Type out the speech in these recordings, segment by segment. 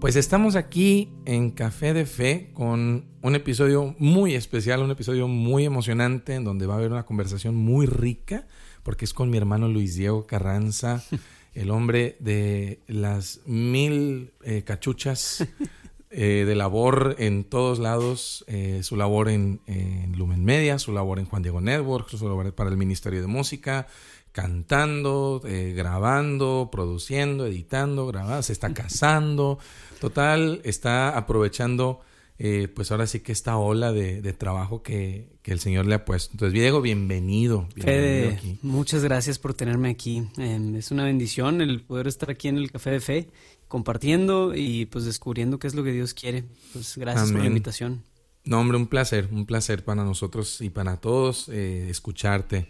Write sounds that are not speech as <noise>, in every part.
Pues estamos aquí en Café de Fe con un episodio muy especial, un episodio muy emocionante en donde va a haber una conversación muy rica porque es con mi hermano Luis Diego Carranza, <laughs> el hombre de las mil eh, cachuchas <laughs> eh, de labor en todos lados, eh, su labor en, en, Lumen Media, su labor en Juan Diego Network, su labor para el Ministerio de Música, cantando, grabando, produciendo, editando, grabando, se está casando. Total, está aprovechando, eh, pues ahora sí que esta ola de, trabajo que, el Señor le ha puesto. Entonces, Diego, bienvenido. Fede, muchas gracias por tenerme aquí. Em, es una bendición el poder estar aquí en el Café de Fe, compartiendo y pues descubriendo qué es lo que Dios quiere. Pues gracias por la invitación. No, hombre, un placer, un placer para nosotros y para todos eh, escucharte.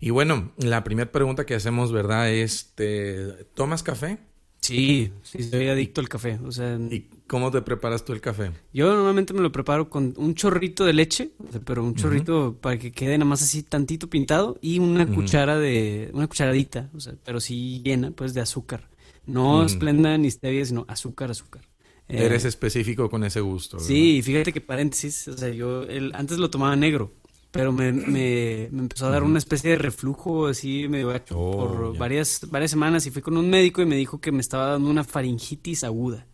Y bueno, la primera pregunta que hacemos, ¿verdad? Es, ¿tomas café? Sí, sí, soy adicto al café. O sea, ¿Y cómo te preparas tú el café? Yo normalmente me lo preparo con un chorrito de leche, pero un chorrito para que quede nada más así tantito pintado y una cuchara de, una cucharadita, o sea, pero sí llena, pues, de azúcar. No esplenda ni stevia, sino azúcar, azúcar. Eres eh, específico con ese gusto. ¿verdad? Sí, fíjate que paréntesis, o sea, yo el, antes lo tomaba negro, pero me, me, empezó a dar una especie de reflujo así medio gacho oh, por varias, varias semanas y fui con un médico y me dijo que me estaba dando una faringitis aguda.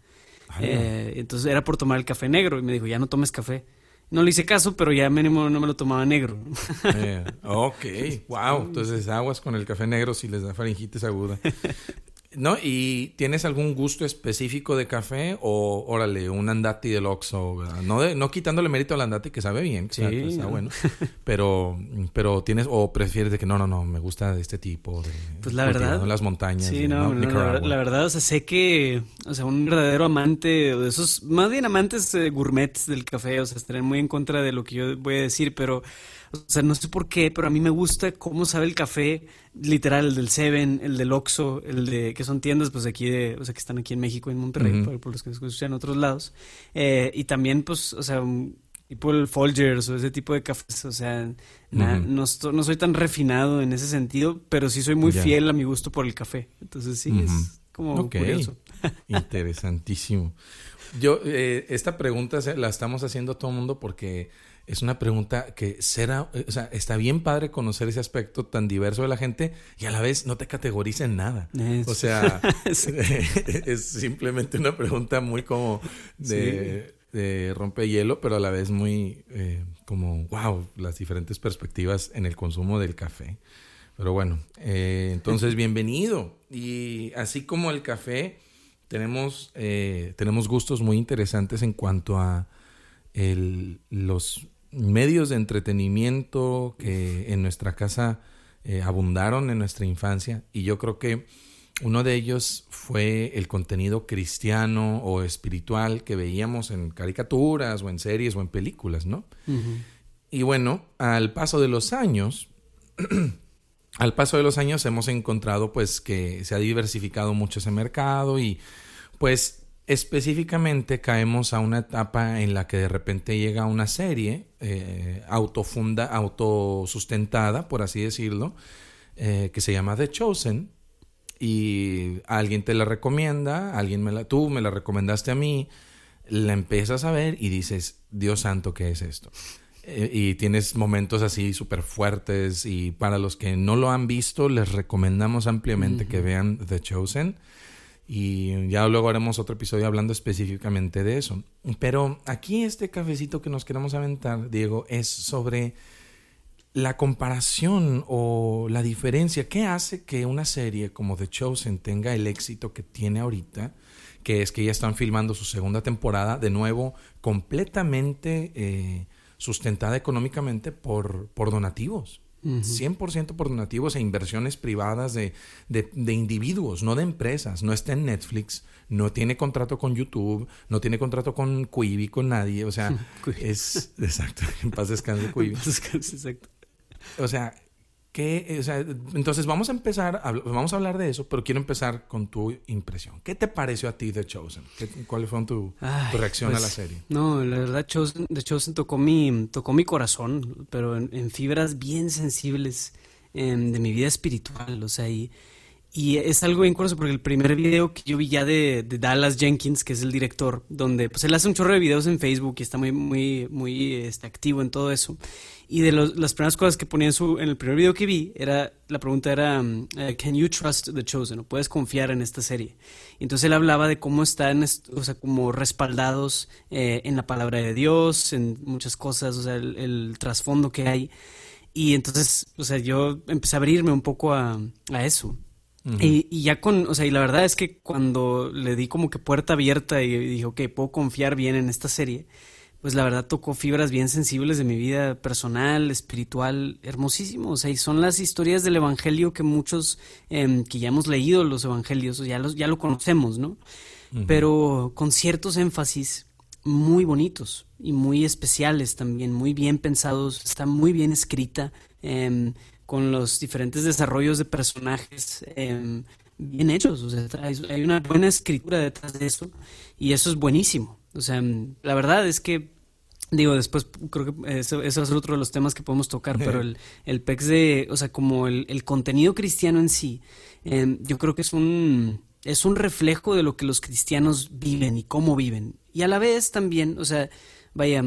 Eh, entonces era por tomar el café negro y me dijo, ya no tomes café. No le hice caso, pero ya mínimo no me lo tomaba negro. <laughs> Eh, ok, wow. Entonces aguas con el café negro si les da faringitis aguda. <laughs> ¿No? ¿Y tienes algún gusto específico de café o, órale, un andati del Oxxo? No, no quitándole mérito al andati, que sabe bien, sí, está bueno. <laughs> Pero, pero tienes, o prefieres de que no, no, no, me gusta de este tipo, de pues la verdad, en las montañas. Sí, no, la, verdad, o sea, sé que, o sea, un verdadero amante, de esos, más bien amantes eh, gourmets del café, o sea, estaré muy en contra de lo que yo voy a decir, pero o sea, no sé por qué, pero a mí me gusta cómo sabe el café, literal, el del Seven, el del Oxxo, el de, que son tiendas, pues aquí de, o sea, que están aquí en México, en Monterrey, por, los que escuchan en otros lados. Eh, y también, pues, o sea, tipo el Folgers o ese tipo de cafés, o sea, no, no, soy tan refinado en ese sentido, pero sí soy muy fiel a mi gusto por el café. Entonces sí, es como curioso. <laughs> Interesantísimo. Yo, eh, esta pregunta la estamos haciendo a todo el mundo porque es una pregunta que será, o sea, está bien padre conocer ese aspecto tan diverso de la gente y a la vez no te categoriza en nada. O sea, <laughs> <laughs> es simplemente una pregunta muy como de, de rompehielo, pero a la vez muy eh, como, wow, las diferentes perspectivas en el consumo del café. Pero bueno, eh, entonces bienvenido. Y así como el café, tenemos, eh, tenemos gustos muy interesantes en cuanto a el, los medios de entretenimiento que en nuestra casa eh, abundaron en nuestra infancia y yo creo que uno de ellos fue el contenido cristiano o espiritual que veíamos en caricaturas o en series o en películas, ¿no? Y bueno, al paso de los años, <clears throat> al paso de los años hemos encontrado pues que se ha diversificado mucho ese mercado y pues Específicamente caemos a una etapa en la que de repente llega una serie eh, autofunda, autosustentada, por así decirlo, eh, que se llama The Chosen. Y alguien te la recomienda, alguien me la, tú me la recomendaste a mí, la empiezas a ver y dices, Dios santo, ¿qué es esto? Eh, y tienes momentos así súper fuertes y para los que no lo han visto, les recomendamos ampliamente que vean The Chosen. Y ya luego haremos otro episodio hablando específicamente de eso. Pero aquí este cafecito que nos queremos aventar, Diego, es sobre la comparación o la diferencia. ¿Qué hace que una serie como The Chosen tenga el éxito que tiene ahorita? Que es que ya están filmando su segunda temporada, de nuevo, completamente eh, sustentada económicamente por, por donativos. 100% por donativos e inversiones privadas de, de, individuos, no de empresas. No está en Netflix, no tiene contrato con YouTube, no tiene contrato con Quibi, con nadie. O sea, <laughs> es. Exacto, en paz descanse Quibi. exacto. O sea, ¿Qué, o sea, entonces vamos a empezar, vamos a hablar de eso, pero quiero empezar con tu impresión. ¿Qué te pareció a ti The Chosen? ¿Cuál fue tu, reacción a la pues, serie? No, la verdad Chosen, The Chosen tocó mi, tocó mi corazón, pero en, fibras bien sensibles em, de mi vida espiritual, o sea, y, Y es algo bien curioso porque el primer video que yo vi ya de, Dallas Jenkins, que es el director, donde pues él hace un chorro de videos en Facebook y está muy, muy, muy este, activo en todo eso. Y de las primeras cosas que ponía en, su, en el primer video que vi, era, la pregunta era, um, eh, ¿Can you trust the chosen? ¿O puedes confiar en esta serie? entonces él hablaba de cómo están, o sea, como respaldados eh, en la palabra de Dios, en muchas cosas, o sea, el, trasfondo que hay. Y entonces, o sea, yo empecé a abrirme un poco a, a eso y, ya con, o sea, y la verdad es que cuando le di como que puerta abierta y dije, ok, puedo confiar bien en esta serie, pues la verdad tocó fibras bien sensibles de mi vida personal, espiritual, hermosísimo. O sea, y son las historias del Evangelio que muchos em, que ya hemos leído los Evangelios, ya, los, ya lo conocemos, ¿no? Pero con ciertos énfasis muy bonitos y muy especiales también, muy bien pensados, está muy bien escrita. Eh, con los diferentes desarrollos de personajes em, bien hechos. O sea, hay una buena escritura detrás de eso y eso es buenísimo. O sea, la verdad es que, digo, después creo que eso, es otro de los temas que podemos tocar, pero el, el PEX de, o sea, como el, contenido cristiano en sí, em, yo creo que es un, es un reflejo de lo que los cristianos viven y cómo viven. Y a la vez también, o sea, vaya,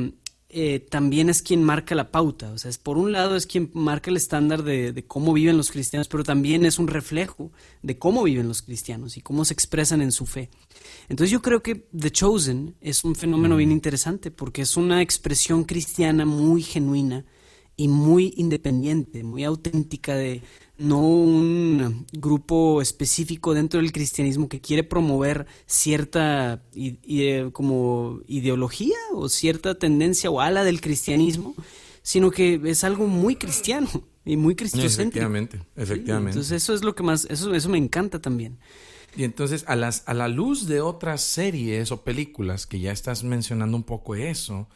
eh, también es quien marca la pauta. O sea, es, por un lado es quien marca el estándar de, cómo viven los cristianos, pero también es un reflejo de cómo viven los cristianos y cómo se expresan en su fe. Entonces yo creo que The Chosen es un fenómeno bien interesante porque es una expresión cristiana muy genuina y muy independiente, muy auténtica de no un grupo específico dentro del cristianismo que quiere promover cierta como ideología o cierta tendencia o ala del cristianismo, sino que es algo muy cristiano y muy cristocéntrico. Efectivamente, efectivamente. entonces eso es lo que más, eso, eso me encanta también. Y entonces, a, las, a la luz de otras series o películas que ya estás mencionando un poco eso,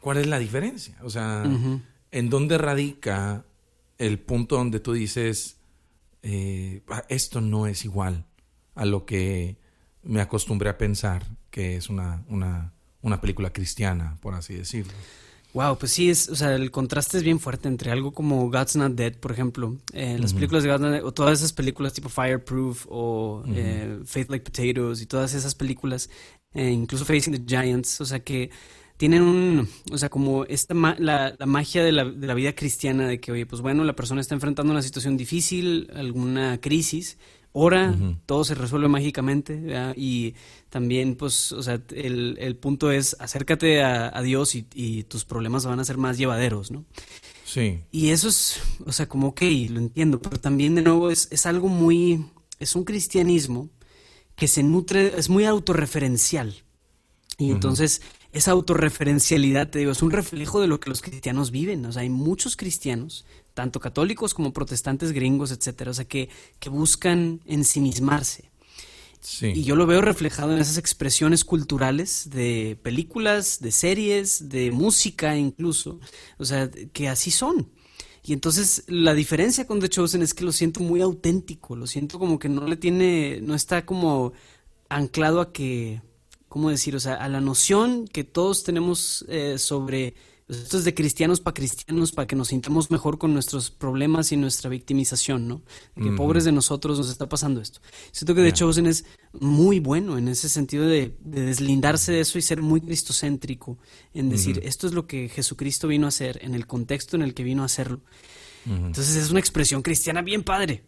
¿cuál es la diferencia? O sea, ¿en dónde radica el punto donde tú dices, eh, ah, esto no es igual a lo que me acostumbré a pensar que es una, una, una película cristiana, por así decirlo. Wow, pues sí, es, o sea, el contraste es bien fuerte entre algo como God's Not Dead, por ejemplo. Eh, las películas de God's Not Dead, o todas esas películas tipo Fireproof o eh, Faith Like Potatoes y todas esas películas, incluso Facing the Giants, o sea que tienen un, o sea, como esta la, la, magia de la, de la, vida cristiana de que, oye, pues bueno, la persona está enfrentando una situación difícil, alguna crisis, ora, todo se resuelve mágicamente, y también, pues, o sea, el, el punto es acércate a, Dios y, y, tus problemas van a ser más llevaderos, ¿no? Sí. Y eso es, o sea, como, ok, lo entiendo, pero también de nuevo es, es algo muy, es un cristianismo que se nutre, es muy autorreferencial. Y entonces esa autorreferencialidad, te digo, es un reflejo de lo que los cristianos viven. O sea, hay muchos cristianos, tanto católicos como protestantes gringos, etcétera, o sea, que, que buscan ensimismarse. Sí. Y yo lo veo reflejado en esas expresiones culturales de películas, de series, de música incluso. O sea, que así son. Y entonces la diferencia con The Chosen es que lo siento muy auténtico, lo siento como que no le tiene, no está como anclado a que ¿cómo decir? O sea, a la noción que todos tenemos eh, sobre, pues, esto es de cristianos para cristianos, para que nos sintamos mejor con nuestros problemas y nuestra victimización, ¿no? que pobres de nosotros nos está pasando esto. Siento que de hecho Chosen es muy bueno en ese sentido de, deslindarse de eso y ser muy cristocéntrico, en decir, esto es lo que Jesucristo vino a hacer, en el contexto en el que vino a hacerlo. Entonces es una expresión cristiana bien padre.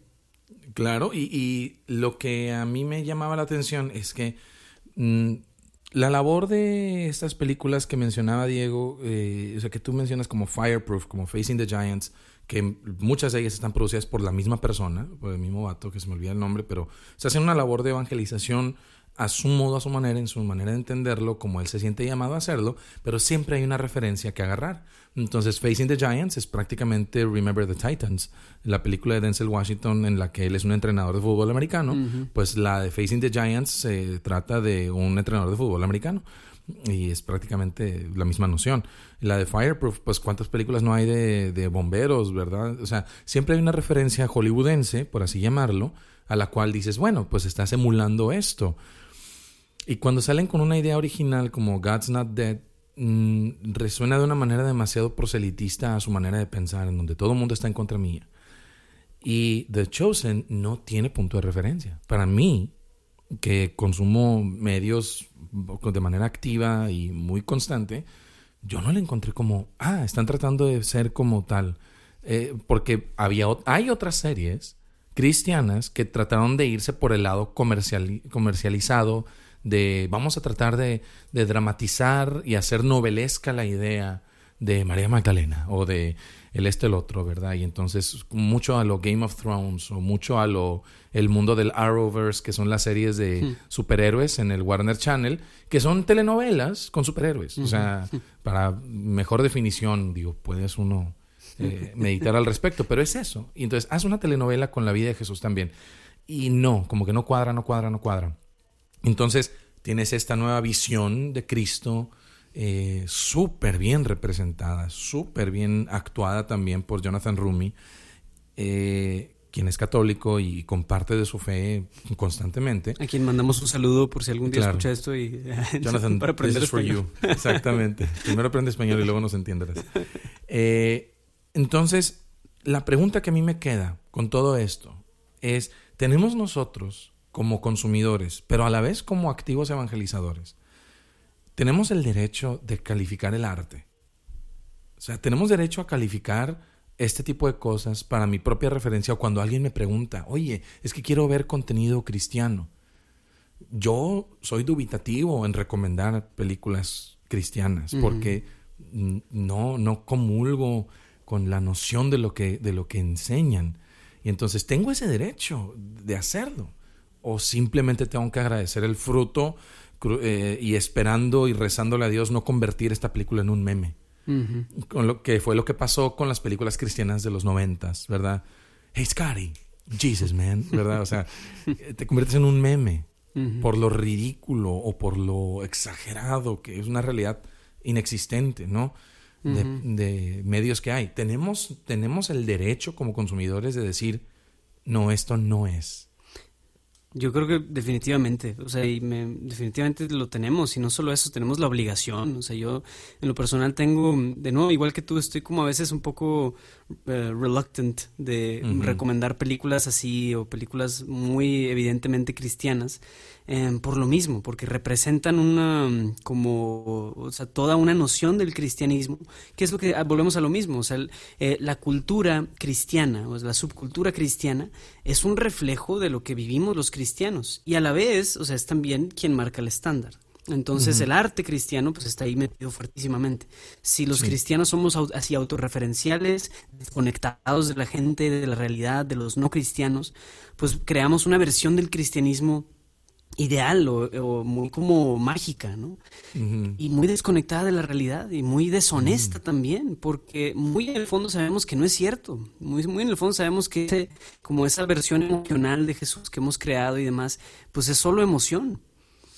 Claro, y, lo que a mí me llamaba la atención es que mm, la labor de estas películas que mencionaba Diego, eh, o sea, que tú mencionas como Fireproof, como Facing the Giants, que muchas de ellas están producidas por la misma persona, por el mismo vato, que se me olvida el nombre, pero se hacen una labor de evangelización a su modo, a su manera, en su manera de entenderlo, como él se siente llamado a hacerlo, pero siempre hay una referencia que agarrar. Entonces, Facing the Giants es prácticamente Remember the Titans, la película de Denzel Washington en la que él es un entrenador de fútbol americano. Pues la de Facing the Giants se trata de un entrenador de fútbol americano. Y es prácticamente la misma noción. La de Fireproof, pues cuántas películas no hay de, de bomberos, ¿verdad? O sea, siempre hay una referencia hollywoodense, por así llamarlo, a la cual dices, bueno, pues estás emulando esto. Y cuando salen con una idea original como God's Not Dead, mm, resuena de una manera demasiado proselitista a su manera de pensar, en donde todo el mundo está en contra mía. Y The Chosen no tiene punto de referencia. Para mí, que consumo medios de manera activa y muy constante, yo no le encontré como, ah, están tratando de ser como tal. Eh, porque había, hay otras series cristianas que trataron de irse por el lado comercial, comercializado, de vamos a tratar de, de dramatizar y hacer novelesca la idea de María Magdalena o de el este el otro, ¿verdad? Y entonces mucho a lo Game of Thrones o mucho a lo el mundo del Arrowverse, que son las series de hmm. superhéroes en el Warner Channel, que son telenovelas con superhéroes. O sea, para mejor definición, digo, puedes uno eh, meditar al respecto, pero es eso. Y entonces haz una telenovela con la vida de Jesús también. Y no, como que no cuadra, no cuadra, no cuadra. Entonces tienes esta nueva visión de Cristo eh, súper bien representada, súper bien actuada también por Jonathan Rumi, eh, quien es católico y comparte de su fe constantemente. A quien mandamos un saludo por si algún día escucha esto y <laughs> Jonathan, para aprender for you. <laughs> Exactamente. Primero aprende español y luego nos entiendes. Eh, entonces, la pregunta que a mí me queda con todo esto es, ¿tenemos nosotros como consumidores, pero a la vez como activos evangelizadores, tenemos el derecho de calificar el arte. O sea, tenemos derecho a calificar este tipo de cosas para mi propia referencia o cuando alguien me pregunta, oye, es que quiero ver contenido cristiano. Yo soy dubitativo en recomendar películas cristianas porque no, no comulgo con la noción de lo, que, de lo que enseñan. Y entonces tengo ese derecho de hacerlo. O simplemente tengo que agradecer el fruto eh, y esperando y rezándole a Dios no convertir esta película en un meme. Con lo que fue lo que pasó con las películas cristianas de los noventas, ¿verdad? Hey Scotty, Jesus man, ¿verdad? O sea, <laughs> te conviertes en un meme por lo ridículo o por lo exagerado que es una realidad inexistente, ¿no? de, de, medios que hay. Tenemos, tenemos el derecho como consumidores de decir, no, esto no es. Yo creo que definitivamente, o sea, y me, definitivamente lo tenemos y no solo eso, tenemos la obligación, o sea, yo en lo personal tengo, de nuevo, igual que tú, estoy como a veces un poco eh, reluctant de recomendar películas así o películas muy evidentemente cristianas, Em, por lo mismo, porque representan una, como, o sea, toda una noción del cristianismo, que es lo que, ah, volvemos a lo mismo, o sea, eh, la cultura cristiana, o la subcultura cristiana, es un reflejo de lo que vivimos los cristianos, y a la vez, o sea, es también quien marca el estándar. Entonces el arte cristiano pues está ahí metido fuertísimamente. Si los cristianos somos así autorreferenciales, desconectados de la gente, de la realidad, de los no cristianos, pues creamos una versión del cristianismo ideal o, muy como mágica, ¿no? Y muy desconectada de la realidad y muy deshonesta también, porque muy en el fondo sabemos que no es cierto, muy, muy en el fondo sabemos que como esa versión emocional de Jesús que hemos creado y demás, pues es solo emoción.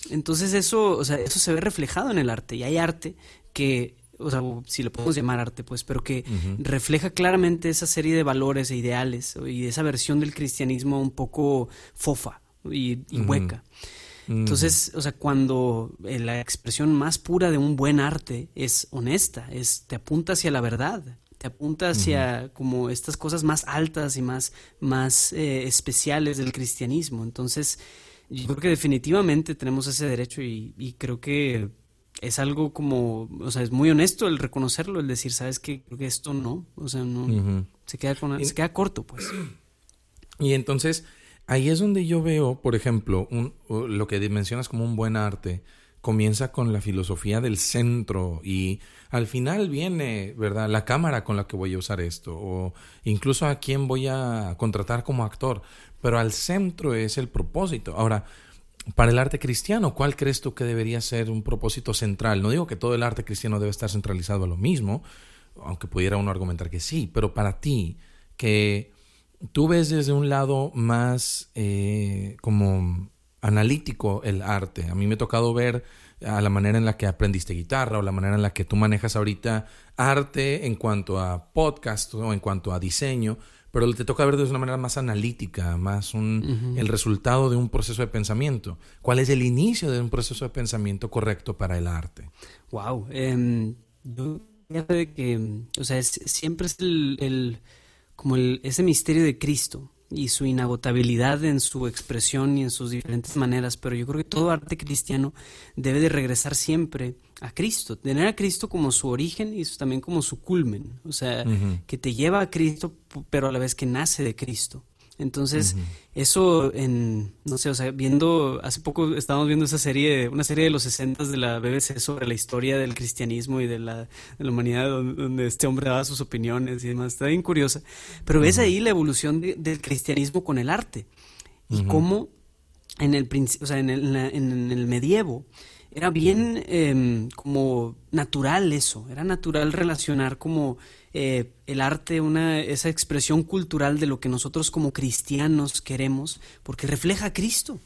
Entonces eso, o sea, eso se ve reflejado en el arte y hay arte que o sea, si lo podemos llamar arte, pues, pero que refleja claramente esa serie de valores e ideales y esa versión del cristianismo un poco fofa, y, hueca. Entonces, o sea, cuando eh, la expresión más pura de un buen arte es honesta, es te apunta hacia la verdad, te apunta hacia como estas cosas más altas y más, más eh, especiales del cristianismo. Entonces, yo creo que definitivamente tenemos ese derecho y, creo que es algo como, o sea, es muy honesto el reconocerlo, el decir, sabes que creo que esto no, o sea, no, se, queda se queda corto, pues. Y entonces, ahí es donde yo veo, por ejemplo, lo que mencionas como un buen arte, comienza con la filosofía del centro y al final viene, ¿verdad? La cámara con la que voy a usar esto o incluso a quién voy a contratar como actor, pero al centro es el propósito. Ahora, para el arte cristiano, ¿cuál crees tú que debería ser un propósito central? No digo que todo el arte cristiano debe estar centralizado a lo mismo, aunque pudiera uno argumentar que sí, pero para ti, que tú ves desde un lado más eh, como analítico el arte. A mí me ha tocado ver a la manera en la que aprendiste guitarra o la manera en la que tú manejas ahorita arte en cuanto a podcast o en cuanto a diseño, pero te toca ver desde una manera más analítica, más un, el resultado de un proceso de pensamiento. ¿Cuál es el inicio de un proceso de pensamiento correcto para el arte? Wow, em, yo que, o sea, siempre es el como el, ese misterio de Cristo y su inagotabilidad en su expresión y en sus diferentes maneras, pero yo creo que todo arte cristiano debe de regresar siempre a Cristo, tener a Cristo como su origen y también como su culmen, o sea, que te lleva a Cristo, pero a la vez que nace de Cristo. Entonces, eso en, no sé, o sea, viendo, hace poco estábamos viendo esa serie, una serie de los 60 de la BBC sobre la historia del cristianismo y de la, humanidad, donde, este hombre daba sus opiniones y demás, está bien curiosa. Pero ves ahí la evolución del cristianismo con el arte. Y cómo en el, o sea, en el, en el medievo, era bien em, como natural eso, era natural relacionar como eh, el arte, una, esa expresión cultural de lo que nosotros como cristianos queremos, porque refleja a Cristo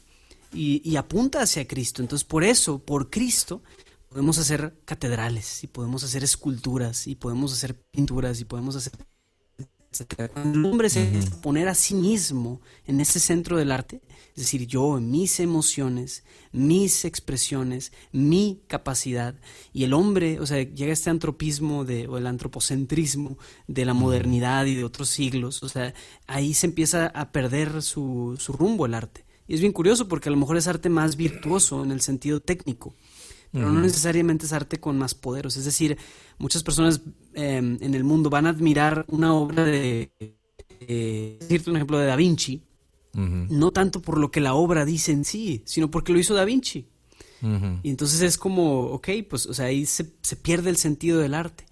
y, y apunta hacia Cristo. Entonces, por eso, por Cristo, podemos hacer catedrales y podemos hacer esculturas y podemos hacer pinturas y podemos hacer el hombre se poner a sí mismo en ese centro del arte, es decir, yo, mis emociones, mis expresiones, mi capacidad, y el hombre, o sea, llega este antropismo de, o el antropocentrismo de la modernidad y de otros siglos, o sea, ahí se empieza a perder su, su rumbo el arte. Y es bien curioso porque a lo mejor es arte más virtuoso en el sentido técnico pero no necesariamente es arte con más poderos. Es decir, muchas personas em, en el mundo van a admirar una obra de, decirte un ejemplo de Da Vinci, no tanto por lo que la obra dice en sí, sino porque lo hizo Da Vinci. Y entonces es como, ok, pues, o sea, ahí se, pierde el sentido del arte.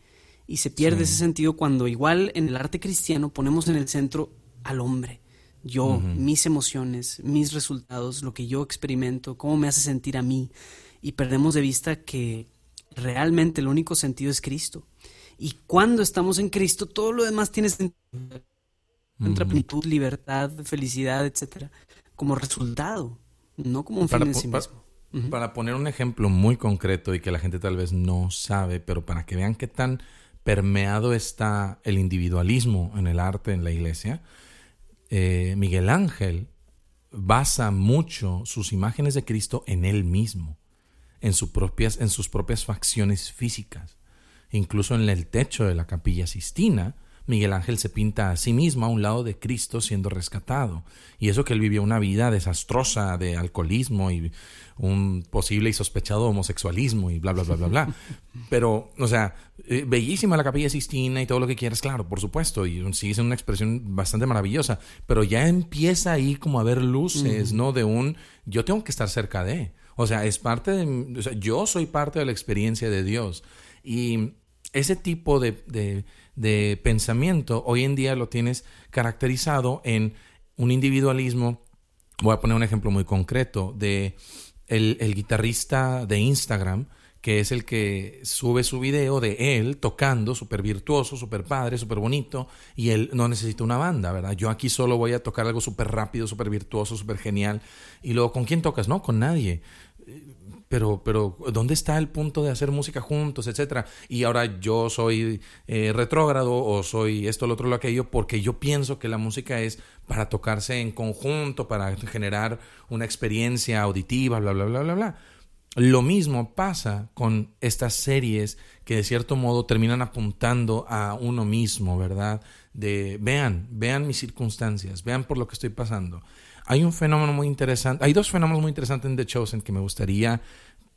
Y se pierde ese sentido cuando igual en el arte cristiano ponemos en el centro al hombre. Yo, mis emociones, mis resultados, lo que yo experimento, cómo me hace sentir a mí y perdemos de vista que realmente el único sentido es Cristo. Y cuando estamos en Cristo, todo lo demás tiene sentido. Entra plenitud, libertad, felicidad, etcétera, como resultado, no como un fin en sí mismo. Para poner un ejemplo muy concreto y que la gente tal vez no sabe, pero para que vean qué tan permeado está el individualismo en el arte, en la iglesia, eh, Miguel Ángel basa mucho sus imágenes de Cristo en él mismo en, sus propias, en sus propias facciones físicas. Incluso en el techo de la capilla Sistina, Miguel Ángel se pinta a sí mismo a un lado de Cristo siendo rescatado. Y eso que él vivió una vida desastrosa de alcoholismo y un posible y sospechado homosexualismo y bla, bla, bla, bla, bla. <laughs> Pero, o sea, eh, bellísima la capilla Sistina y todo lo que quieras, claro, por supuesto. Y sigue siendo una expresión bastante maravillosa. Pero ya empieza ahí como a ver luces, ¿no? De un yo tengo que estar cerca de. O sea, es parte de, o sea, yo soy parte de la experiencia de Dios. Y ese tipo de, de, pensamiento hoy en día lo tienes caracterizado en un individualismo. Voy a poner un ejemplo muy concreto de el, guitarrista de Instagram que es el que sube su video de él tocando, súper virtuoso, súper padre, súper bonito, y él no necesita una banda, ¿verdad? Yo aquí solo voy a tocar algo súper rápido, súper virtuoso, súper genial, y luego, ¿con quién tocas? No, con nadie pero, pero ¿dónde está el punto de hacer música juntos, etcétera? Y ahora yo soy eh, retrógrado o soy esto, lo otro, lo aquello, porque yo pienso que la música es para tocarse en conjunto, para generar una experiencia auditiva, bla, bla, bla, bla, bla. Lo mismo pasa con estas series que de cierto modo terminan apuntando a uno mismo, ¿verdad? De vean, vean mis circunstancias, vean por lo que estoy pasando. Hay un fenómeno muy interesante, hay dos fenómenos muy interesantes en The Chosen que me gustaría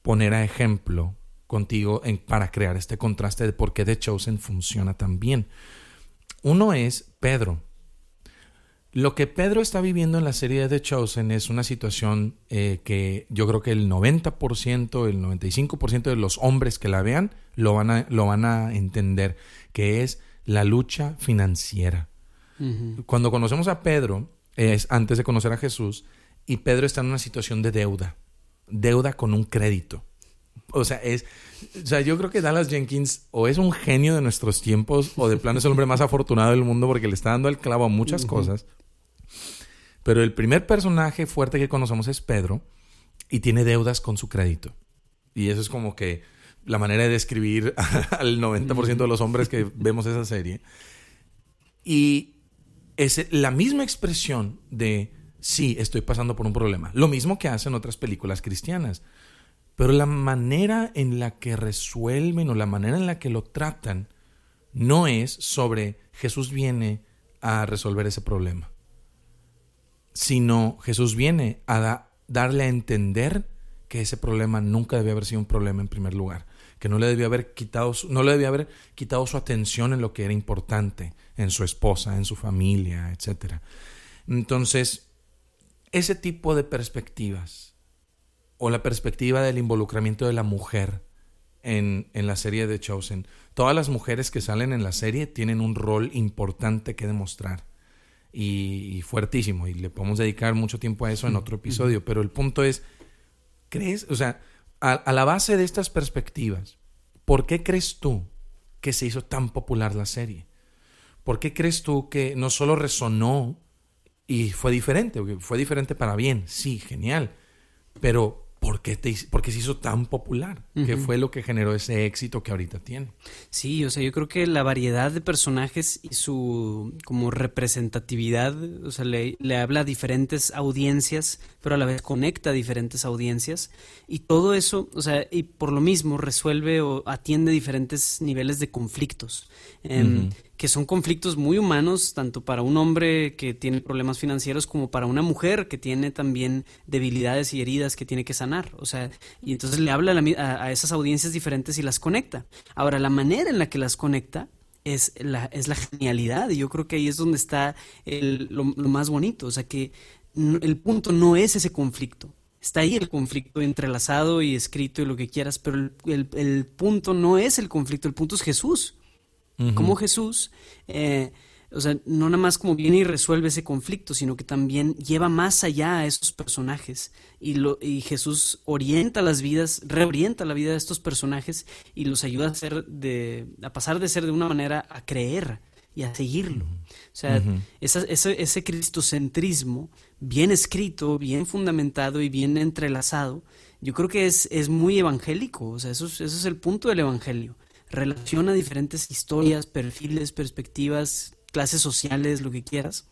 poner a ejemplo contigo en, para crear este contraste de por qué The Chosen funciona tan bien. Uno es Pedro. Lo que Pedro está viviendo en la serie de The Chosen es una situación eh, que yo creo que el 90%, el 95% de los hombres que la vean lo van a, lo van a entender, que es la lucha financiera. Cuando conocemos a Pedro, es antes de conocer a Jesús y Pedro está en una situación de deuda, deuda con un crédito. O sea, es, o sea, yo creo que Dallas Jenkins o es un genio de nuestros tiempos o de plano es el hombre más afortunado del mundo porque le está dando el clavo a muchas cosas. Pero el primer personaje fuerte que conocemos es Pedro y tiene deudas con su crédito. Y eso es como que la manera de describir <laughs> al 90% de los hombres que vemos esa serie. Y es la misma expresión de sí, estoy pasando por un problema. Lo mismo que hacen otras películas cristianas. Pero la manera en la que resuelven o la manera en la que lo tratan no es sobre Jesús viene a resolver ese problema, sino Jesús viene a darle a entender que ese problema nunca debía haber sido un problema en primer lugar, que no le debía haber quitado no le debía haber quitado su atención en lo que era importante, en su esposa, en su familia, etc. Entonces, ese tipo de perspectivas, o la perspectiva del involucramiento de la mujer en, en la serie de Chosen, todas las mujeres que salen en la serie tienen un rol importante que demostrar y, fuertísimo y le podemos dedicar mucho tiempo a eso en otro episodio, pero el punto es, ¿crees? O sea, a, a, la base de estas perspectivas, ¿por qué crees tú que se hizo tan popular la serie? ¿Por qué crees tú que no solo resonó y fue diferente, fue diferente para bien, sí, genial, pero ¿por qué, te, por qué se hizo tan popular? ¿Qué fue lo que generó ese éxito que ahorita tiene? Sí, o sea, yo creo que la variedad de personajes y su como representatividad, o sea, le, le, habla a diferentes audiencias, pero a la vez conecta a diferentes audiencias. Y todo eso, o sea, y por lo mismo resuelve o atiende diferentes niveles de conflictos. Eh, que son conflictos muy humanos, tanto para un hombre que tiene problemas financieros como para una mujer que tiene también debilidades y heridas que tiene que sanar. O sea, y entonces le habla a, a esas audiencias diferentes y las conecta. Ahora, la manera en la que las conecta es la, es la genialidad y yo creo que ahí es donde está lo, más bonito. O sea, que el punto no es ese conflicto. Está ahí el conflicto entrelazado y escrito y lo que quieras, pero el, el punto no es el conflicto, el punto es Jesús. Como Jesús, eh, o sea, no nada más como viene y resuelve ese conflicto, sino que también lleva más allá a esos personajes. Y, lo, y Jesús orienta las vidas, reorienta la vida de estos personajes y los ayuda a, ser de, a pasar de ser de una manera a creer y a seguirlo. O sea, ese, ese cristocentrismo bien escrito, bien fundamentado y bien entrelazado, yo creo que es, es muy evangélico. O sea, eso, eso es el punto del evangelio relaciona diferentes historias, perfiles, perspectivas, clases sociales, lo que quieras.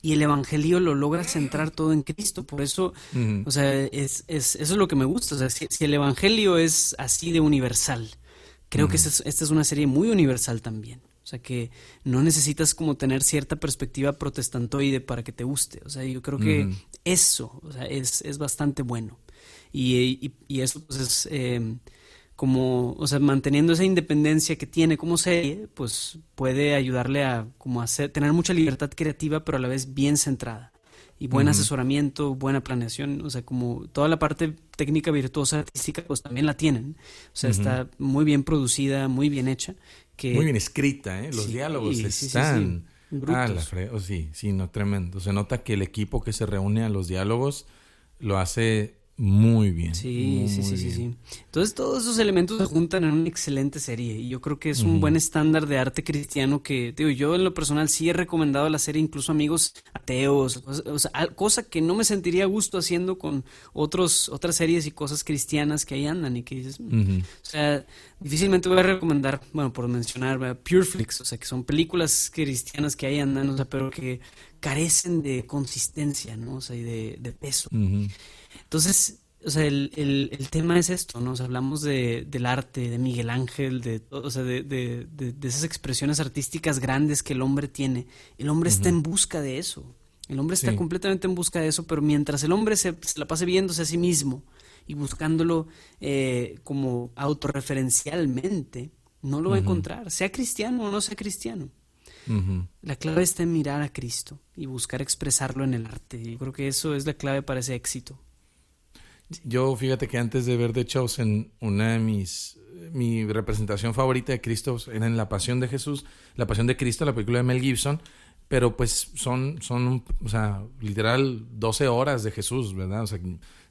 Y el Evangelio lo logra centrar todo en Cristo. Por eso, o sea, es, es, eso es lo que me gusta. O sea, si, el Evangelio es así de universal, creo que esta es, esta es una serie muy universal también. O sea, que no necesitas como tener cierta perspectiva protestantoide para que te guste. O sea, yo creo que eso o sea, es, es bastante bueno. Y, y, eso pues, es... Eh, como, o sea, manteniendo esa independencia que tiene como serie, pues puede ayudarle a como hacer, tener mucha libertad creativa, pero a la vez bien centrada. Y buen asesoramiento, buena planeación, o sea, como toda la parte técnica, virtuosa, artística, pues también la tienen. O sea, está muy bien producida, muy bien hecha. Que... Muy bien escrita, ¿eh? Los diálogos están... Sí, ah, la fre... oh, sí, sí, no, tremendo. Se nota que el equipo que se reúne a los diálogos lo hace muy bien. Sí, sí, sí, sí, sí. Entonces todos esos elementos se juntan en una excelente serie y yo creo que es un buen estándar de arte cristiano que, digo, yo en lo personal sí he recomendado la serie incluso a amigos ateos, o sea, cosa que no me sentiría gusto haciendo con otros, otras series y cosas cristianas que ahí andan y que dices, mm". o sea, difícilmente voy a recomendar, bueno, por mencionar, Pureflix, o sea, que son películas cristianas que ahí andan, o sea, pero que carecen de consistencia, ¿no? O sea, y de, de peso. Entonces, o sea, el, el, tema es esto, ¿no? O sea, hablamos de, del arte, de Miguel Ángel, de, o sea, de, de, de, esas expresiones artísticas grandes que el hombre tiene. El hombre está en busca de eso. El hombre está completamente en busca de eso, pero mientras el hombre se, la pase viéndose a sí mismo y buscándolo eh, como autorreferencialmente, no lo va a encontrar, sea cristiano o no sea cristiano. La clave está en mirar a Cristo y buscar expresarlo en el arte. Yo creo que eso es la clave para ese éxito. Yo fíjate que antes de ver The Chosen, una de mis mi representación favorita de Cristo era en La Pasión de Jesús, La Pasión de Cristo, la película de Mel Gibson, pero pues son, son o sea, literal 12 horas de Jesús, ¿verdad? O sea,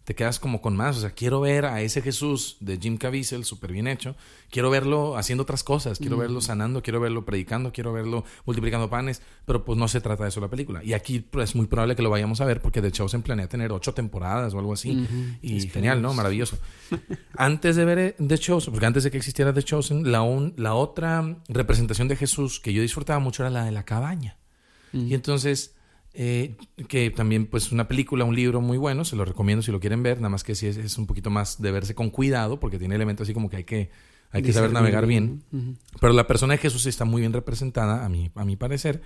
te quedas como con más. O sea, quiero ver a ese Jesús de Jim Caviezel, súper bien hecho. Quiero verlo haciendo otras cosas. Quiero verlo sanando, quiero verlo predicando, quiero verlo multiplicando panes. Pero pues no se trata de eso la película. Y aquí pues, es muy probable que lo vayamos a ver porque de hecho se planea tener ocho temporadas o algo así. Y genial, ¿no? Maravilloso. <laughs> antes de ver eh, The Chosen, porque antes de que existiera The Chosen, la, la otra representación de Jesús que yo disfrutaba mucho era la de la cabaña. Y entonces eh, que también pues una película, un libro muy bueno, se lo recomiendo si lo quieren ver, nada más que si es, un poquito más de verse con cuidado porque tiene elementos así como que hay que hay que saber navegar bien. Pero la persona de Jesús está muy bien representada, a mi, a mi parecer.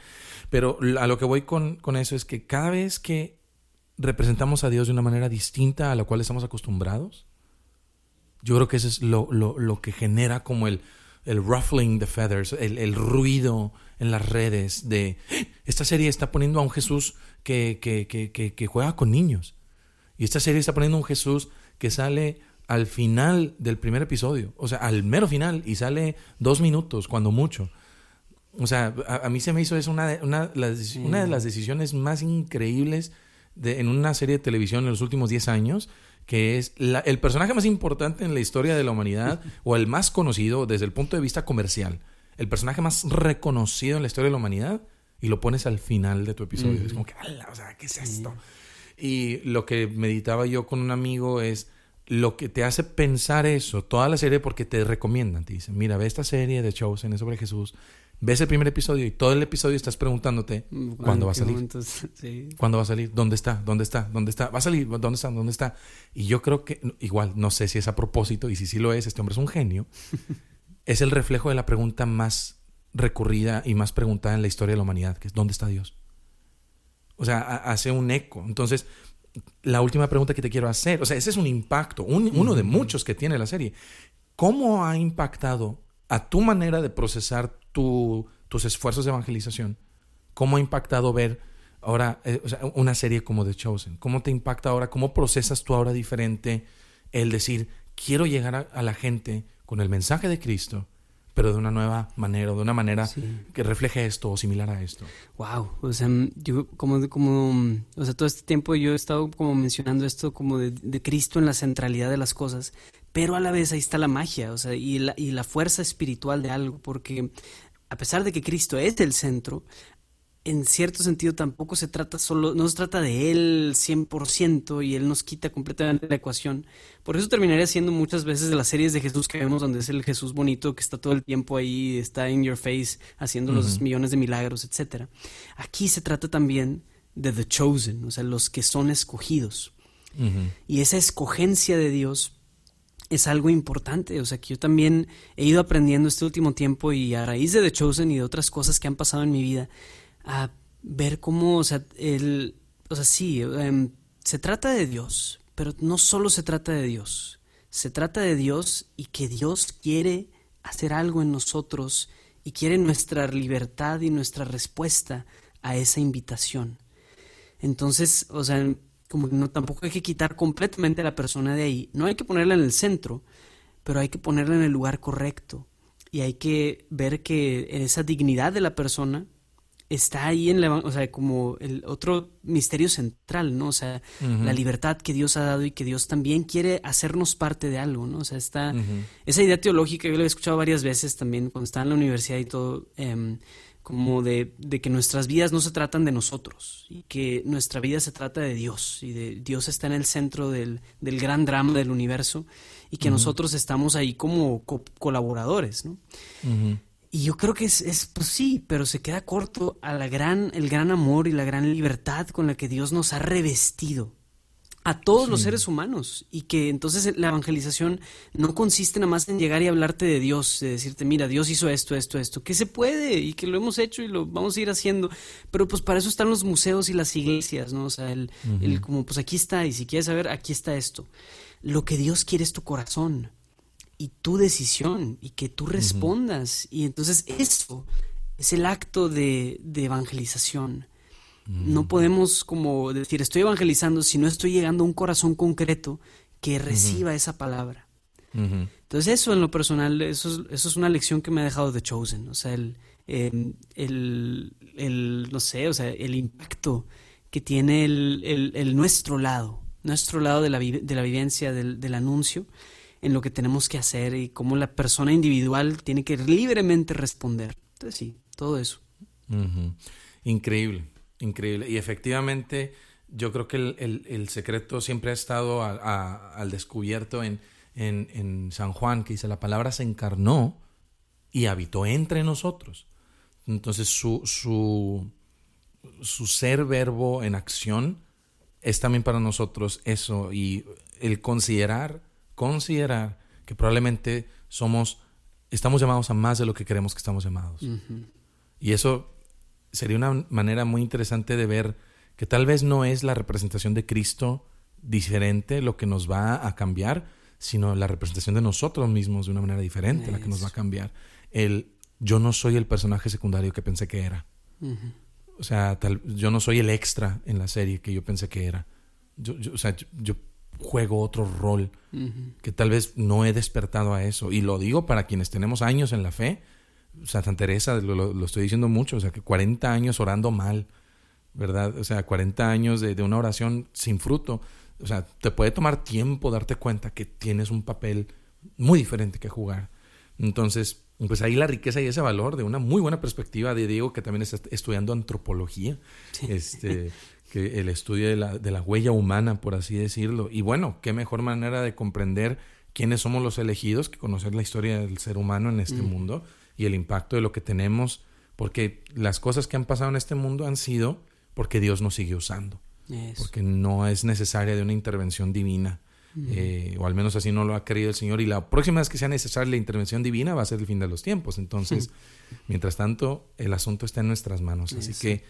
Pero a lo que voy con, con eso es que cada vez que representamos a Dios de una manera distinta a la cual estamos acostumbrados, yo creo que eso es lo, lo, lo que genera como el, el ruffling the feathers, el, el, ruido en las redes de esta serie está poniendo a un Jesús que, que, que, que, juega con niños. Y esta serie está poniendo a un Jesús que sale al final del primer episodio, o sea, al mero final, y sale dos minutos, cuando mucho. O sea, a, mí se me hizo eso una de, una, una de las decisiones más increíbles de, en una serie de televisión en los últimos 10 años, que es el personaje más importante en la historia de la humanidad, <laughs> o el más conocido desde el punto de vista comercial, el personaje más reconocido en la historia de la humanidad, y lo pones al final de tu episodio. Es como que, o sea, ¿qué es esto? Y lo que meditaba yo con un amigo es lo que te hace pensar eso, toda la serie, porque te recomiendan, te dicen, mira, ve esta serie de Chosen, es sobre Jesús, ves el primer episodio y todo el episodio estás preguntándote mm, cuándo va a salir. <laughs> ¿Cuándo va a salir? ¿Dónde está? ¿Dónde está? ¿Dónde está? ¿Va a salir? ¿Dónde está? ¿Dónde está? Y yo creo que, igual, no sé si es a propósito, y si sí lo es, este hombre es un genio, <laughs> es el reflejo de la pregunta más recurrida y más preguntada en la historia de la humanidad, que es ¿dónde está Dios? O sea, hace un eco. Entonces, la última pregunta que te quiero hacer, o sea, ese es un impacto, uno de muchos que tiene la serie. ¿Cómo ha impactado a tu manera de procesar tus esfuerzos de evangelización? ¿Cómo ha impactado ver ahora eh, una serie como The Chosen? ¿Cómo te impacta ahora? ¿Cómo procesas tú ahora diferente el decir, quiero llegar a la gente con el mensaje de Cristo? pero de una nueva manera, de una manera que refleje esto o similar a esto. Wow, o sea, yo como, como, o sea, todo este tiempo yo he estado como mencionando esto como de, de, Cristo en la centralidad de las cosas, pero a la vez ahí está la magia, o sea, y la, y la fuerza espiritual de algo, porque a pesar de que Cristo es el centro, en cierto sentido tampoco se trata solo, no se trata de él 100% y él nos quita completamente la ecuación. Por eso terminaría siendo muchas veces de las series de Jesús que vemos donde es el Jesús bonito que está todo el tiempo ahí, está in your face, haciendo los millones de milagros, etc. Aquí se trata también de the chosen, o sea, los que son escogidos. Y esa escogencia de Dios es algo importante, o sea, que yo también he ido aprendiendo este último tiempo y a raíz de The Chosen y de otras cosas que han pasado en mi vida, a ver cómo, o sea, el, o sea, sí, em, se trata de Dios, pero no solo se trata de Dios, se trata de Dios y que Dios quiere hacer algo en nosotros y quiere nuestra libertad y nuestra respuesta a esa invitación. Entonces, o sea, como no tampoco hay que quitar completamente a la persona de ahí, no hay que ponerla en el centro, pero hay que ponerla en el lugar correcto. Y hay que ver que esa dignidad de la persona está ahí en la, o sea, como el otro misterio central, ¿no? O sea, la libertad que Dios ha dado y que Dios también quiere hacernos parte de algo, ¿no? O sea, está, esa idea teológica, yo la he escuchado varias veces también cuando estaba en la universidad y todo, em, como de, de, que nuestras vidas no se tratan de nosotros y que nuestra vida se trata de Dios y de Dios está en el centro del, del gran drama del universo y que nosotros estamos ahí como colaboradores, ¿no? Y yo creo que es, es, pues sí, pero se queda corto a la gran, el gran amor y la gran libertad con la que Dios nos ha revestido a todos los seres humanos y que entonces la evangelización no consiste nada más en llegar y hablarte de Dios, de decirte, mira, Dios hizo esto, esto, esto, que se puede y que lo hemos hecho y lo vamos a ir haciendo, pero pues para eso están los museos y las iglesias, ¿no? O sea, el, el como pues aquí está y si quieres saber, aquí está esto. Lo que Dios quiere es tu corazón y tu decisión y que tú respondas. Y entonces eso es el acto de, evangelización. No podemos como decir, estoy evangelizando si no estoy llegando a un corazón concreto que reciba esa palabra. Entonces eso en lo personal, eso es, eso es una lección que me ha dejado de Chosen. O sea, el, em, el, el, no sé, o sea, el impacto que tiene el, el nuestro lado, nuestro lado de la, de la vivencia del, del anuncio en lo que tenemos que hacer y cómo la persona individual tiene que libremente responder. Entonces sí, todo eso. Increíble, increíble. Y efectivamente, yo creo que el, secreto siempre ha estado al descubierto en, en, San Juan, que dice, la palabra se encarnó y habitó entre nosotros. Entonces su, su, su ser verbo en acción es también para nosotros eso y el considerar considerar que probablemente somos estamos llamados a más de lo que creemos que estamos llamados. Y eso sería una manera muy interesante de ver que tal vez no es la representación de Cristo diferente lo que nos va a cambiar, sino la representación de nosotros mismos de una manera diferente la que nos va a cambiar. El yo no soy el personaje secundario que pensé que era. O sea, tal, yo no soy el extra en la serie que yo pensé que era. Yo, o sea, yo, juego otro rol que tal vez no he despertado a eso. Y lo digo para quienes tenemos años en la fe. Santa Teresa, lo, estoy diciendo mucho, o sea, que 40 años orando mal, ¿verdad? O sea, 40 años de, de una oración sin fruto. O sea, te puede tomar tiempo darte cuenta que tienes un papel muy diferente que jugar. Entonces, pues ahí la riqueza y ese valor de una muy buena perspectiva de Diego, que también está estudiando antropología, este, <laughs> que el estudio de la, de la huella humana, por así decirlo. Y bueno, qué mejor manera de comprender quiénes somos los elegidos que conocer la historia del ser humano en este mm. mundo y el impacto de lo que tenemos, porque las cosas que han pasado en este mundo han sido porque Dios nos sigue usando, porque no es necesaria de una intervención divina eh, o al menos así no lo ha querido el Señor. Y la próxima vez que sea necesaria la intervención divina va a ser el fin de los tiempos. Entonces, mientras tanto, el asunto está en nuestras manos. Así que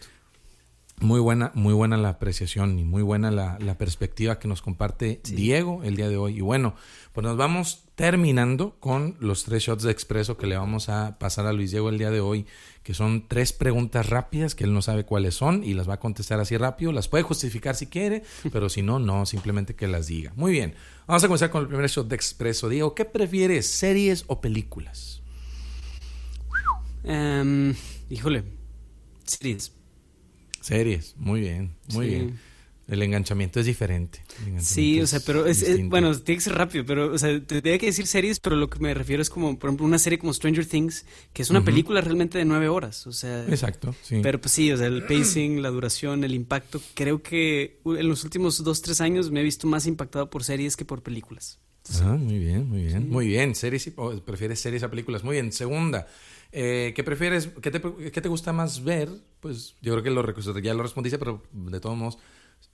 muy buena, muy buena la apreciación y muy buena la, perspectiva que nos comparte Diego el día de hoy. Y bueno, pues nos vamos terminando con los tres shots de expreso que le vamos a pasar a Luis Diego el día de hoy, que son tres preguntas rápidas que él no sabe cuáles son y las va a contestar así rápido. Las puede justificar si quiere, <laughs> pero si no, no, simplemente que las diga. Muy bien, vamos a comenzar con el primer shot de expreso. Diego, ¿qué prefieres, series o películas? Em, híjole, series. Series, muy bien, muy bien. El enganchamiento es diferente. sí, o sea, pero es, bueno, tiene que ser rápido, pero, o sea, te tenía que decir series, pero lo que me refiero es como, por ejemplo, una serie como Stranger Things, que es una película realmente de nueve horas, o sea. Exacto, sí. Pero pues sí, o sea, el pacing, la duración, el impacto, creo que en los últimos dos, tres años me he visto más impactado por series que por películas. Ah, muy bien, muy bien. Muy bien, series, prefieres series a películas. Muy bien, segunda. Eh, ¿Qué prefieres? Qué te, ¿Qué te, gusta más ver? Pues yo creo que lo, ya lo respondiste, pero de todos modos,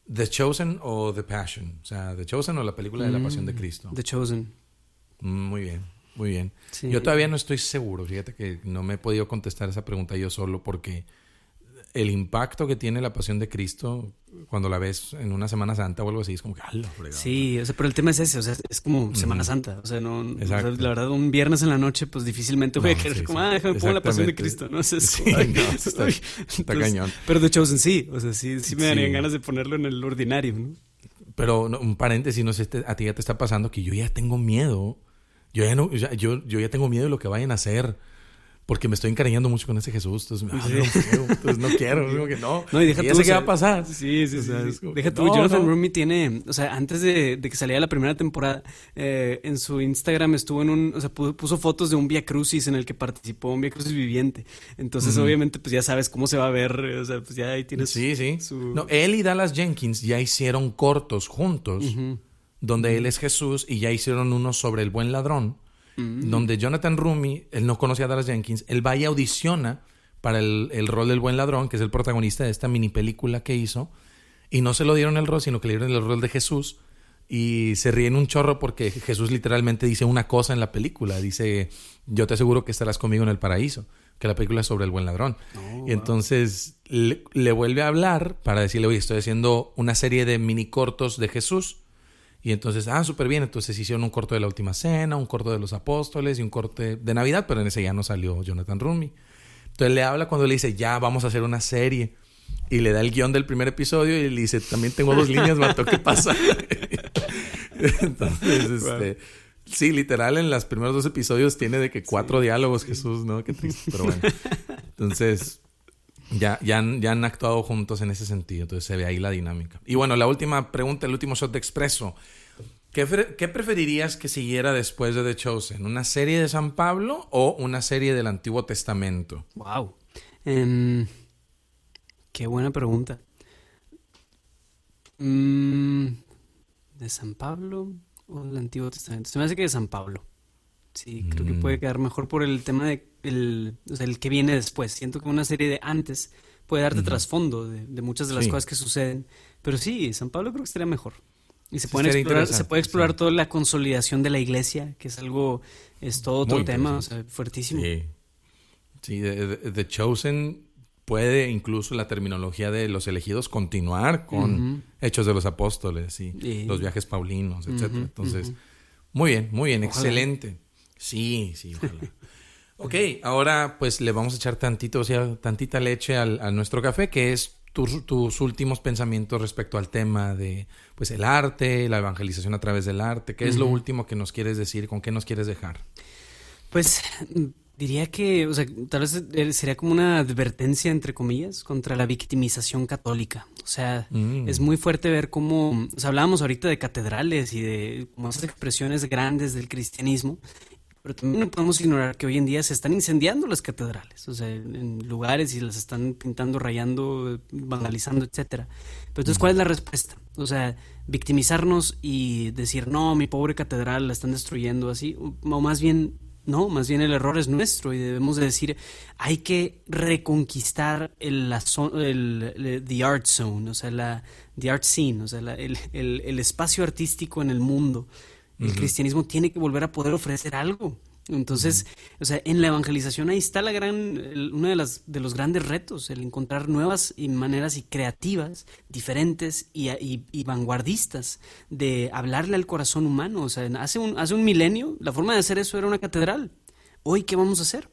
¿The Chosen o The Passion? O sea, ¿The Chosen o la película de la Pasión de mm, Cristo? The Chosen. Mm, muy bien, muy bien. Yo todavía no estoy seguro, fíjate que no me he podido contestar esa pregunta yo solo porque el impacto que tiene la pasión de Cristo cuando la ves en una Semana Santa o algo así, es como que, ¡hala, Sí, o sea, pero el tema es ese, o sea, es como Semana Santa, o sea, no, la verdad, un viernes en la noche, pues difícilmente voy a querer, como, ah, déjame pongo la pasión de Cristo, ¿no? sé sí, está, cañón. Pero de hecho, en sí, o sea, sí, sí me darían ganas de ponerlo en el ordinario, ¿no? Pero un paréntesis, no sé, a ti ya te está pasando que yo ya tengo miedo, yo ya no, yo, yo ya tengo miedo de lo que vayan a hacer porque me estoy encariñando mucho con ese Jesús. Entonces, entonces no quiero, digo que no. No, y deja tú. qué va a pasar. Sí, sí, sí. deja tú. Jonathan Rumi tiene, o sea, antes de, de, que saliera la primera temporada, eh, en su Instagram estuvo en un, o sea, puso, fotos de un Via Crucis en el que participó, un Via Crucis viviente. Entonces, obviamente, pues ya sabes cómo se va a ver, o sea, pues ya ahí tienes. Sí, sí. No, él y Dallas Jenkins ya hicieron cortos juntos, donde él es Jesús y ya hicieron uno sobre el buen ladrón Mm. donde Jonathan Rumi, él no conocía a Dallas Jenkins, él va y audiciona para el, rol del buen ladrón, que es el protagonista de esta mini película que hizo, y no se lo dieron el rol, sino que le dieron el rol de Jesús, y se ríen un chorro porque Jesús literalmente dice una cosa en la película, dice, yo te aseguro que estarás conmigo en el paraíso, que la película es sobre el buen ladrón. Oh, y entonces le, le, vuelve a hablar para decirle, oye, estoy haciendo una serie de mini cortos de Jesús y entonces, ah, súper bien. Entonces hicieron un corto de la última cena, un corto de los apóstoles y un corte de Navidad, pero en ese ya no salió Jonathan Rumi. Entonces le habla cuando le dice, ya vamos a hacer una serie. Y le da el guion del primer episodio y le dice, también tengo dos líneas, mato, ¿qué pasa? <laughs> entonces, este. Sí, literal, en los primeros dos episodios tiene de que cuatro diálogos, Jesús, ¿no? Qué triste, pero bueno. <laughs> Entonces, ya, ya, han, ya han actuado juntos en ese sentido, entonces se ve ahí la dinámica. Y bueno, la última pregunta, el último shot de expreso. ¿Qué, ¿Qué, preferirías que siguiera después de The Chosen? ¿Una serie de San Pablo o una serie del Antiguo Testamento? Wow. Em, qué buena pregunta. Mm, ¿De San Pablo o del Antiguo Testamento? Se me hace que de San Pablo. Sí, creo que puede mm. quedar mejor por el tema de el, o sea, el que viene después. Siento que una serie de antes puede darte trasfondo de, muchas de las cosas que suceden. Pero sí, San Pablo creo que estaría mejor. Y se, pueden explorar, se puede explorar toda la consolidación de la iglesia, que es algo, es todo otro tema, o sea, fuertísimo. Sí, sí The Chosen puede incluso la terminología de los elegidos continuar con Hechos de los Apóstoles y los viajes paulinos, etcétera. Entonces, muy bien, muy bien, excelente. Sí, sí, ojalá. <laughs> ok, ahora pues le vamos a echar tantito, o sea, tantita leche al, a nuestro café, que es tus, últimos pensamientos respecto al tema de pues el arte, la evangelización a través del arte. ¿Qué es lo último que nos quieres decir? ¿Con qué nos quieres dejar? Pues diría que, o sea, tal vez eh, sería como una advertencia, entre comillas, contra la victimización católica. O sea, mm. es muy fuerte ver cómo, o sea, hablábamos ahorita de catedrales y de como esas expresiones grandes del cristianismo pero también no podemos ignorar que hoy en día se están incendiando las catedrales, o sea, en lugares y las están pintando, rayando, vandalizando, etcétera. Pero entonces, ¿cuál es la respuesta? O sea, victimizarnos y decir, no, mi pobre catedral la están destruyendo así, o más bien, no, más bien el error es nuestro y debemos de decir, hay que reconquistar el, la el, the art zone, o sea, la, the art scene, o sea, el, el espacio artístico en el mundo el cristianismo tiene que volver a poder ofrecer algo. Entonces, o sea, en la evangelización ahí está la gran, uno de, las, de los grandes retos, el encontrar nuevas maneras y creativas, diferentes y, vanguardistas de hablarle al corazón humano. O sea, hace un, hace un milenio la forma de hacer eso era una catedral. Hoy, ¿qué vamos a hacer?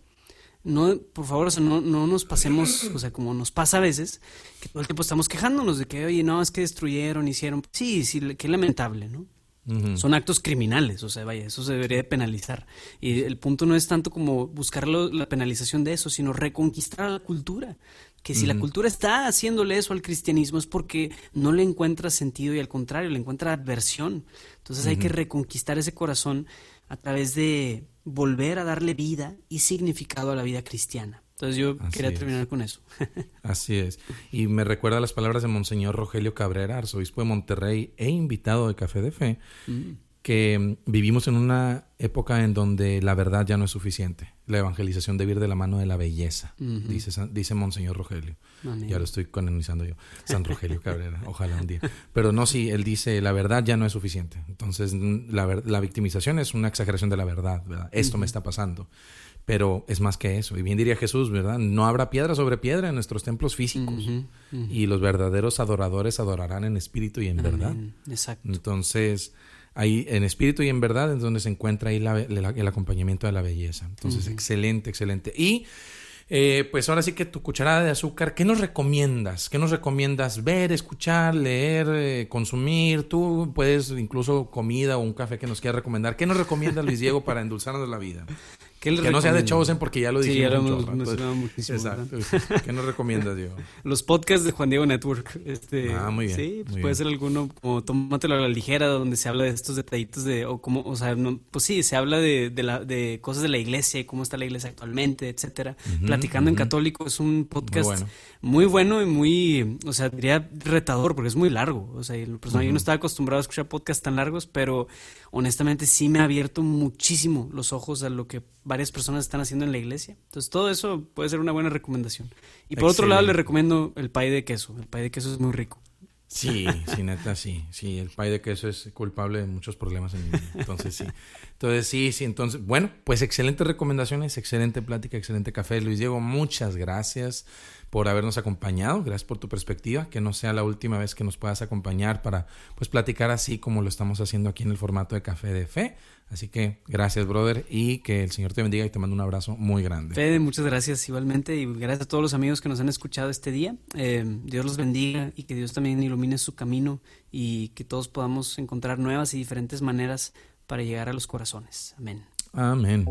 No, por favor, o sea, no, no nos pasemos, o sea, como nos pasa a veces, que todo el tiempo estamos quejándonos de que, oye, no, es que destruyeron, hicieron. Sí, sí, qué lamentable, ¿no? Son actos criminales, o sea, vaya, eso se debería de penalizar. Y el punto no es tanto como buscar la penalización de eso, sino reconquistar a la cultura. Que si la cultura está haciéndole eso al cristianismo es porque no le encuentra sentido y al contrario, le encuentra adversión. Entonces hay que reconquistar ese corazón a través de volver a darle vida y significado a la vida cristiana. Entonces yo quería terminar con eso. <laughs> Así es. Y me recuerda las palabras de Monseñor Rogelio Cabrera, arzobispo de Monterrey e invitado de Café de Fe, mm. que vivimos en una época en donde la verdad ya no es suficiente. La evangelización debe ir de la mano de la belleza, dice, dice Monseñor Rogelio. Ya lo estoy canonizando yo. San Rogelio <laughs> Cabrera, ojalá un día. Pero no, sí, él dice, la verdad ya no es suficiente. Entonces, la, la victimización es una exageración de la verdad, ¿verdad? Esto me está pasando pero es más que eso. Y bien diría Jesús, ¿verdad? No habrá piedra sobre piedra en nuestros templos físicos. Y los verdaderos adoradores adorarán en espíritu y en verdad. Exacto. Entonces, ahí en espíritu y en verdad es donde se encuentra ahí el acompañamiento de la belleza. Entonces, excelente, excelente. Y eh, pues ahora sí que tu cucharada de azúcar, ¿qué nos recomiendas? ¿Qué nos recomiendas ver, escuchar, leer, eh, consumir? Tú puedes incluso comida o un café que nos quieras recomendar. ¿Qué nos recomienda Luis Diego para endulzarnos la vida? <laughs> que no sea de Chosen porque ya lo dijimos. Sí, ya lo muchísimo. Exacto. ¿Qué nos recomiendas, Diego? <laughs> Los podcasts de Juan Diego Network. Este, ah, muy bien. Sí, pues puede ser alguno como Tómatelo a la ligera, donde se habla de estos detallitos de, o como, o sea, pues sí, se habla de, de, la, de cosas de la iglesia y cómo está la iglesia actualmente, etcétera. Platicando en Católico es un podcast muy bueno. y muy, o sea, diría retador porque es muy largo. O sea, yo no estaba acostumbrado a escuchar podcasts tan largos, pero honestamente sí me ha abierto muchísimo los ojos a lo que varias personas están haciendo en la iglesia. Entonces, todo eso puede ser una buena recomendación. Y por otro lado, le recomiendo el pay de queso. El pay de queso es muy rico. Sí, sí, neta, sí. Sí, el pay de queso es culpable de muchos problemas en mi vida. Entonces, sí. Entonces, sí, sí. Entonces, bueno, pues excelentes recomendaciones, excelente plática, excelente café. Luis Diego, muchas gracias por habernos acompañado. Gracias por tu perspectiva. Que no sea la última vez que nos puedas acompañar para, pues, platicar así como lo estamos haciendo aquí en el formato de Café de Fe. Así que gracias, brother, y que el Señor te bendiga y te mando un abrazo muy grande. Fede, muchas gracias igualmente y gracias a todos los amigos que nos han escuchado este día. Eh, Dios los bendiga y que Dios también ilumine su camino y que todos podamos encontrar nuevas y diferentes maneras para llegar a los corazones. Amén. Amén.